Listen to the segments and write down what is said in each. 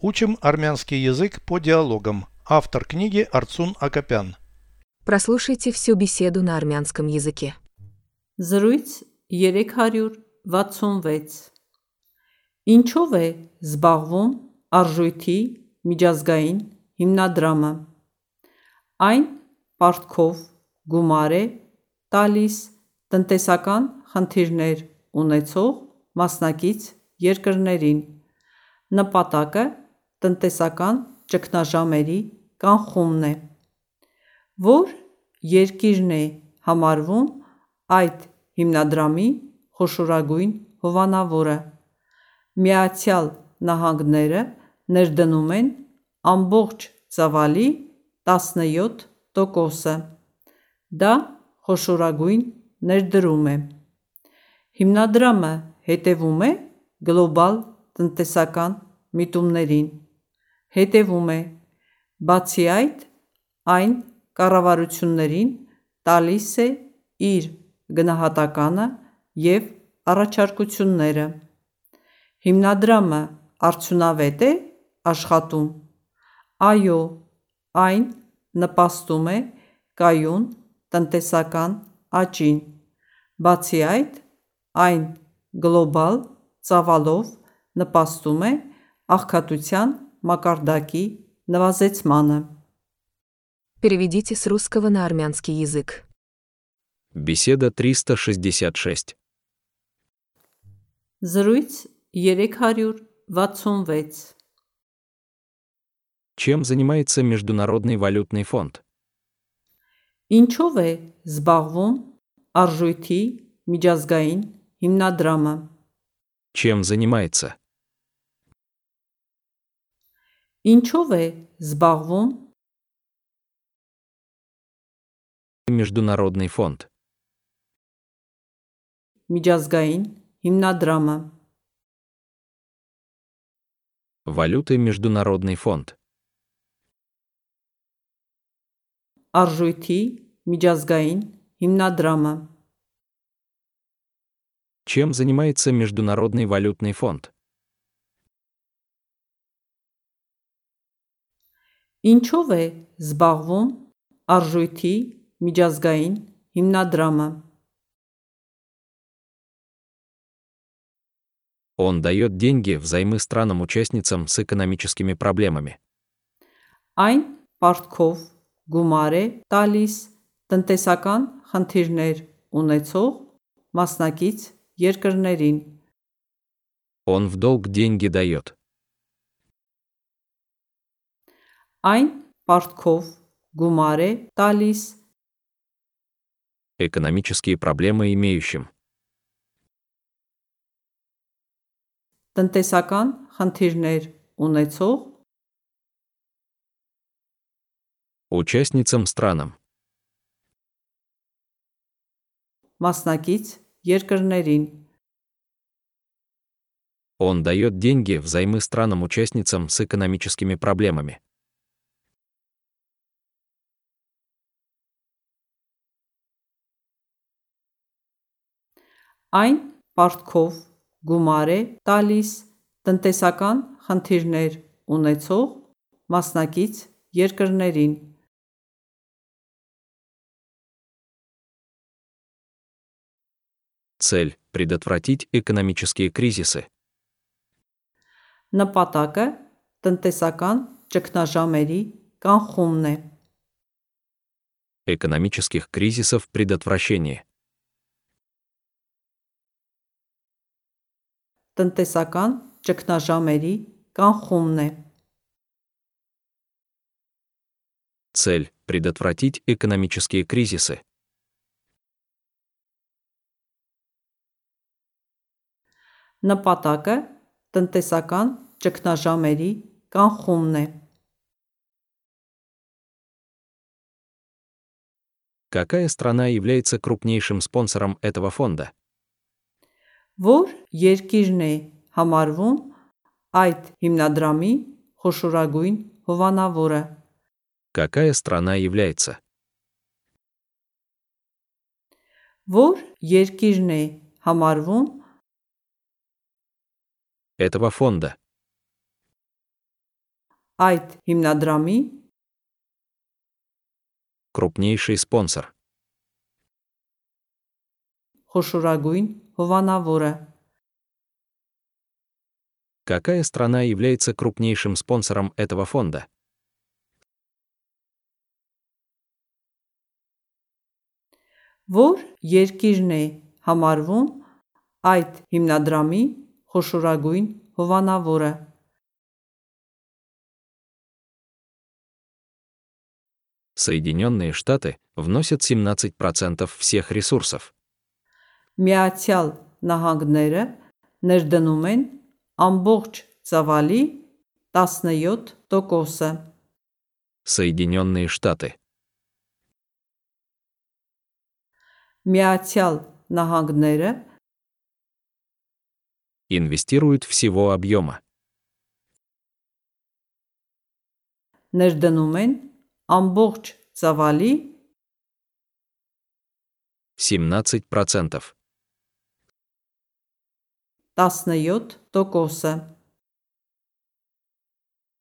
Учим армянский язык по диалогам. Автор книги Арцун Акопян. Прослушайте всю беседу на армянском языке. Զրույց 366 Ինչով է զբաղվում արժույթի միջազգային հիմնադրամը Այն պարտքով գումար է տալիս տնտեսական խնդիրներ ունեցող մասնակից երկրներին նպատակը տնտեսական ճգնաժամերի կանխումն է Որ երկիրն է համարվում այդ հիմնադրամի խոշորագույն հովանավորը Միացյալ Նահանգները ներդնում են ամբողջ ծավալի 17 տոկոսը: Դա խոշորագույն ներդրում է: Հիմնադրամը հետևում է գլոբալ տնտեսական միտումներին: Հետևում է: Բացի այդ, այն կառավարություններին տալիս է իր գնահատականը և առաջարկությունները: Հիմնադրամը արդյունավետ է աշխատում: Այո, այն նպաստում է կայուն տնտեսական աճին: Բացի այդ, այն գլոբալ ծավալով նպաստում է աղքատության մակարդակի նվազեցմանը: Переведите с русского на армянский язык. Беседа 366. Զրույց 366 Чем занимается Международный валютный фонд? Ինչով է զբաղվում արժույթի միջազգային հիմնադրամը Чем занимается? Ինչով է զբաղվում Международный фонд. միջազգային հիմնադրամը Валюты Международный фонд. արժույթի միջազգային հիմնադրամը Чем занимается Международный валютный фонд? Ինչով է զբաղվում արժույթի միջազգային հիմնադրամը Он дает деньги взаймы странам-участницам с экономическими проблемами. Այն պարտքով գումար է տալիս տնտեսական խնդիրներ ունեցող մասնակից երկրներին Он в долг деньги дает. Այն պարտքով գումար է տալիս Экономические проблемы имеющим. տնտեսական խնդիրներ ունեցող Участницам странам. մասնակից երկրներին Он дает деньги взаймы странам-участницам с экономическими проблемами. Այն պարտքով գումար է տալիս տնտեսական խնդիրներ ունեցող մասնակից երկրներին Цель – предотвратить экономические кризисы. Նպատակը տնտեսական ճգնաժամերի կանխումն է Экономических кризисов предотвращение. տնտեսական ճգնաժամերի կանխումն է Цель – предотвратить экономические кризисы. Նպատակը տնտեսական ճգնաժամերի կանխումն է Какая страна является крупнейшим спонсором этого фонда? Որ երկիրն է համարվում այդ հիմնադրամի խոշորագույն հովանավորը Какая страна является? Որ երկիրն է համարվում Этого фонда. Այդ հիմնադրամի крупнейший спонсор, խոշորագույն հովանավորը какая страна является крупнейшим спонсором этого фонда? Որ երկիրն է համարվում այդ հիմնադրամի խոշորագույն հովանավորը Соединенные Штаты вносят 17% всех ресурсов. Միացյալ Նահանգները ներդնում են ամբողջ ծավալի 17%-ը Соединенные Штаты. Միացյալ Նահանգները инвестируют всего объема. ներդնում են ամբողջ ծավալի 17%. 17%-ը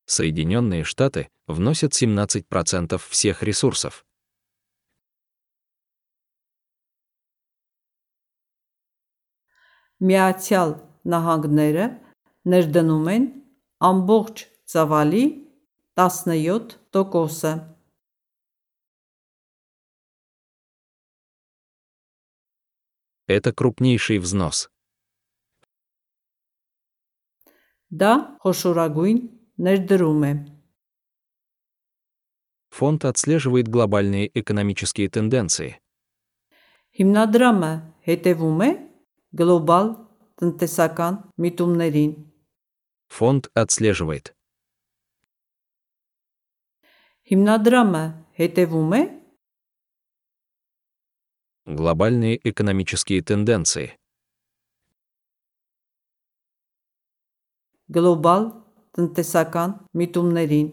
Соединенные Штаты вносят 17% всех ресурсов. Միացյալ Նահանգները ներդնում են ամբողջ ծավալի 17%-ը Это крупнейший взнос. Դա խոշորագույն ներդրում է Фонд отслеживает глобальные экономические тенденции. Հիմնադրամը հետևում է գլոբալ տնտեսական միտումներին Фонд отслеживает Հիմնադրամը հետևում է глобальные экономические тенденции. գլոբալ տնտեսական միտումներին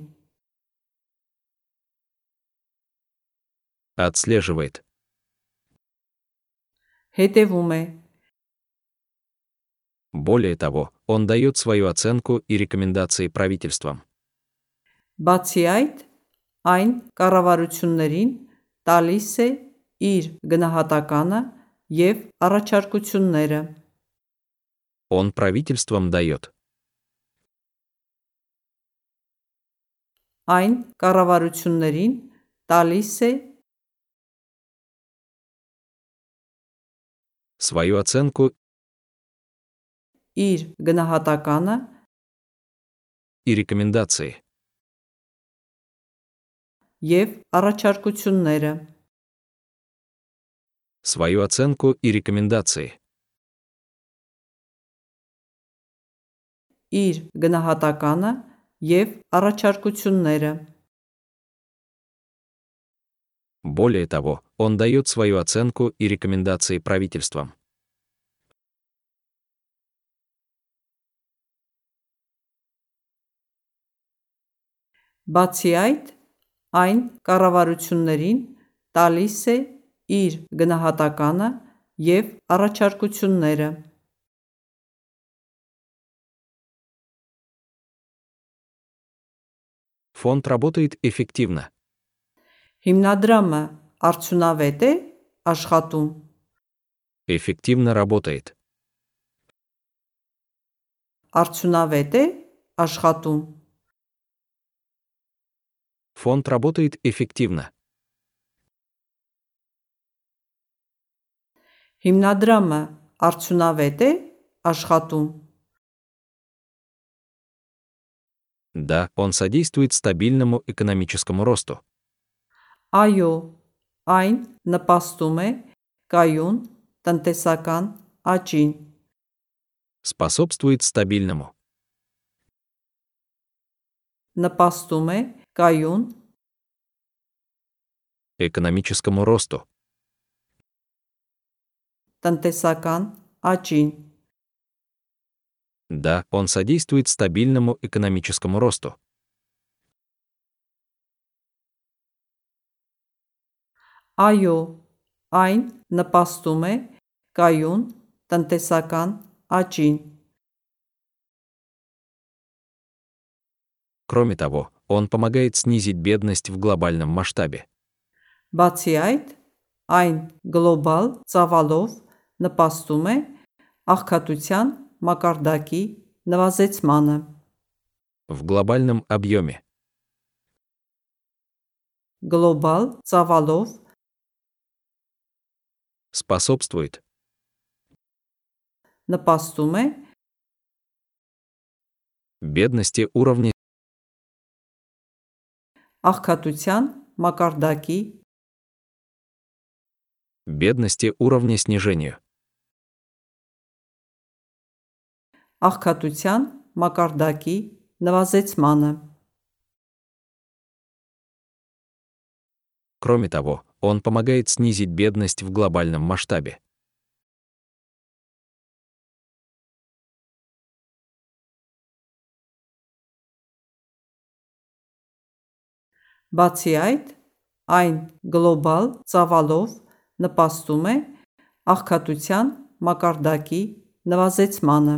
Отслеживает հետևում է Более того, он дает свою оценку и рекомендации правительствам. Բացի այդ, այն կառավարություններին տալիս է իր գնահատականը եւ առաջարկությունները։ Он правительствам дает Այն կառավարություններին տալիս է свою оценку իր գնահատականը и рекомендации. եւ առաջարկությունները։ Свою оценку и рекомендации. իր գնահատականը եւ առաջարկությունները։ Более того, он дает свою оценку и рекомендации правительствам. Բացի այդ, այն կառավարություններին տալիս է իր գնահատականը եւ առաջարկությունները։ Фонд работает эффективно. Հիմնադրամը արդյունավետ է աշխատում։ Эффективно работает. Արդյունավետ է աշխատում։ Фонд работает эффективно. Հիմնադրամը արդյունավետ է աշխատում։ Да, он содействует стабильному экономическому росту. Айо, айн напастуме, каюн, тантесакан, ачин. Способствует стабильному. Напастуме, каюн. Экономическому росту. Тантесакан, ачин. Да, он содействует стабильному экономическому росту. այո, այն նպաստում է կայուն տնտեսական աճին, Кроме того, он помогает снизить бедность в глобальном масштабе. Բացի այդ, այն գլոբալ ծավալով նպաստում է աղքատության մակարդակի նվազեցմանը։ В глобальном объеме. Գլոբալ ծավալով Способствует. նպաստում է Бедности уровня աղքատության մակարդակի бедности уровня снижению. աղքատության մակարդակի նվազեցմանը։ Кроме того, он помогает снизить бедность в глобальном масштабе. Բացի այդ, այն գլոբալ ծավալով նպաստում է աղքատության մակարդակի նվազեցմանը։